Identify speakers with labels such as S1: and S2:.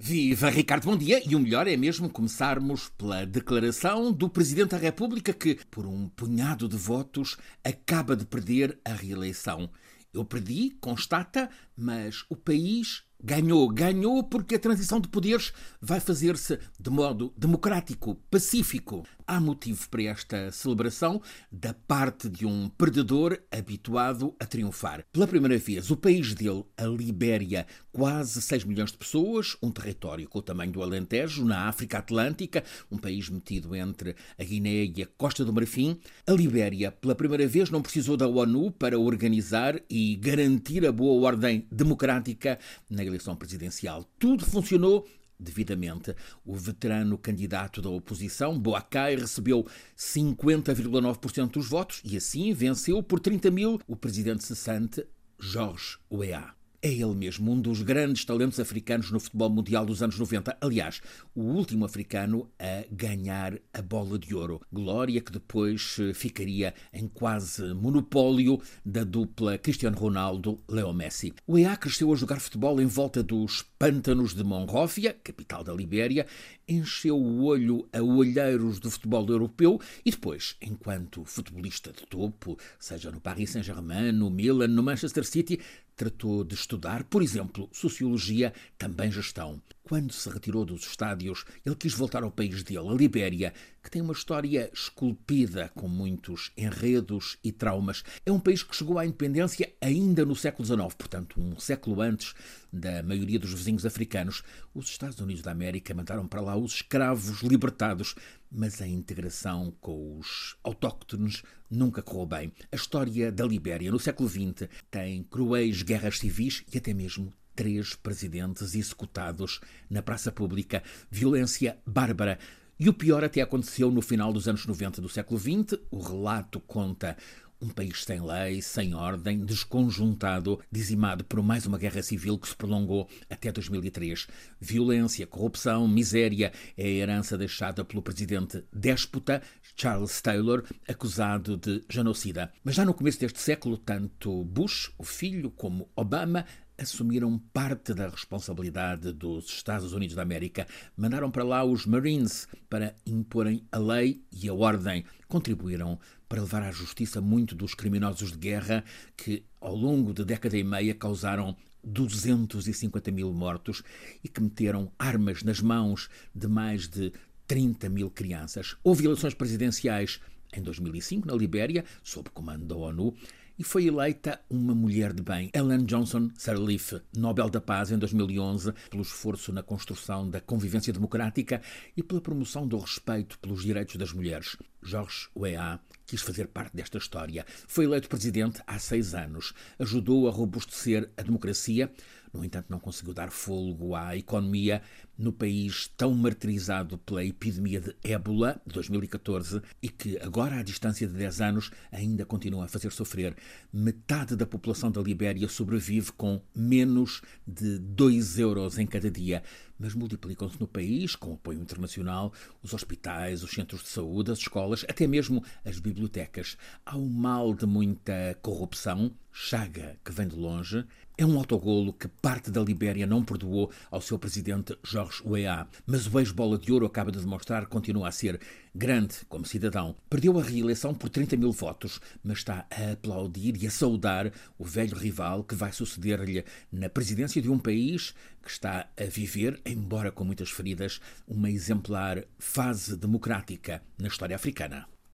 S1: Viva Ricardo, bom dia. E o melhor é mesmo começarmos pela declaração do Presidente da República que, por um punhado de votos, acaba de perder a reeleição. Eu perdi, constata, mas o país ganhou. Ganhou porque a transição de poderes vai fazer-se de modo democrático, pacífico. Há motivo para esta celebração da parte de um perdedor habituado a triunfar. Pela primeira vez, o país dele, a Libéria, quase 6 milhões de pessoas, um território com o tamanho do Alentejo, na África Atlântica, um país metido entre a Guiné e a Costa do Marfim. A Libéria, pela primeira vez, não precisou da ONU para organizar e garantir a boa ordem democrática na eleição presidencial. Tudo funcionou devidamente. O veterano candidato da oposição, Boacai, recebeu 50,9% dos votos e assim venceu por 30 mil o presidente cessante, Jorge Weah. É ele mesmo, um dos grandes talentos africanos no futebol mundial dos anos 90. Aliás, o último africano a ganhar a bola de ouro. Glória que depois eh, ficaria em quase monopólio da dupla Cristiano Ronaldo-Leo Messi. O EA cresceu a jogar futebol em volta dos pântanos de Monróvia, capital da Libéria, encheu o olho a olheiros do futebol europeu e depois, enquanto futebolista de topo, seja no Paris Saint-Germain, no Milan, no Manchester City, tratou de estudar, por exemplo, sociologia, também gestão. Quando se retirou dos estádios, ele quis voltar ao país dele, a Libéria, que tem uma história esculpida com muitos enredos e traumas. É um país que chegou à independência ainda no século XIX, portanto, um século antes da maioria dos vizinhos africanos. Os Estados Unidos da América mandaram para lá os escravos libertados, mas a integração com os autóctones nunca correu bem. A história da Libéria no século XX tem cruéis guerras civis e até mesmo três presidentes executados na praça pública. Violência bárbara. E o pior até aconteceu no final dos anos 90 do século XX. O relato conta um país sem lei, sem ordem, desconjuntado, dizimado por mais uma guerra civil que se prolongou até 2003. Violência, corrupção, miséria é a herança deixada pelo presidente déspota Charles Taylor, acusado de genocida. Mas já no começo deste século, tanto Bush, o filho, como Obama assumiram parte da responsabilidade dos Estados Unidos da América. Mandaram para lá os Marines para imporem a lei e a ordem. Contribuíram para levar à justiça muito dos criminosos de guerra que, ao longo de década e meia, causaram 250 mil mortos e que meteram armas nas mãos de mais de 30 mil crianças. Houve eleições presidenciais em 2005 na Libéria, sob comando da ONU, e foi eleita uma mulher de bem, Ellen Johnson Sirleaf, Nobel da Paz em 2011, pelo esforço na construção da convivência democrática e pela promoção do respeito pelos direitos das mulheres. Georges Weah quis fazer parte desta história. Foi eleito presidente há seis anos. Ajudou a robustecer a democracia. No entanto, não conseguiu dar fôlego à economia no país tão martirizado pela epidemia de ébola de 2014 e que, agora, à distância de 10 anos, ainda continua a fazer sofrer. Metade da população da Libéria sobrevive com menos de 2 euros em cada dia. Mas multiplicam-se no país, com apoio internacional, os hospitais, os centros de saúde, as escolas, até mesmo as bibliotecas. Há um mal de muita corrupção, chaga que vem de longe. É um autogolo que parte da Libéria não perdoou ao seu presidente Jorge Weah. Mas o ex-bola de ouro acaba de demonstrar que continua a ser grande como cidadão. Perdeu a reeleição por 30 mil votos, mas está a aplaudir e a saudar o velho rival que vai suceder-lhe na presidência de um país que está a viver, embora com muitas feridas, uma exemplar fase democrática na história africana.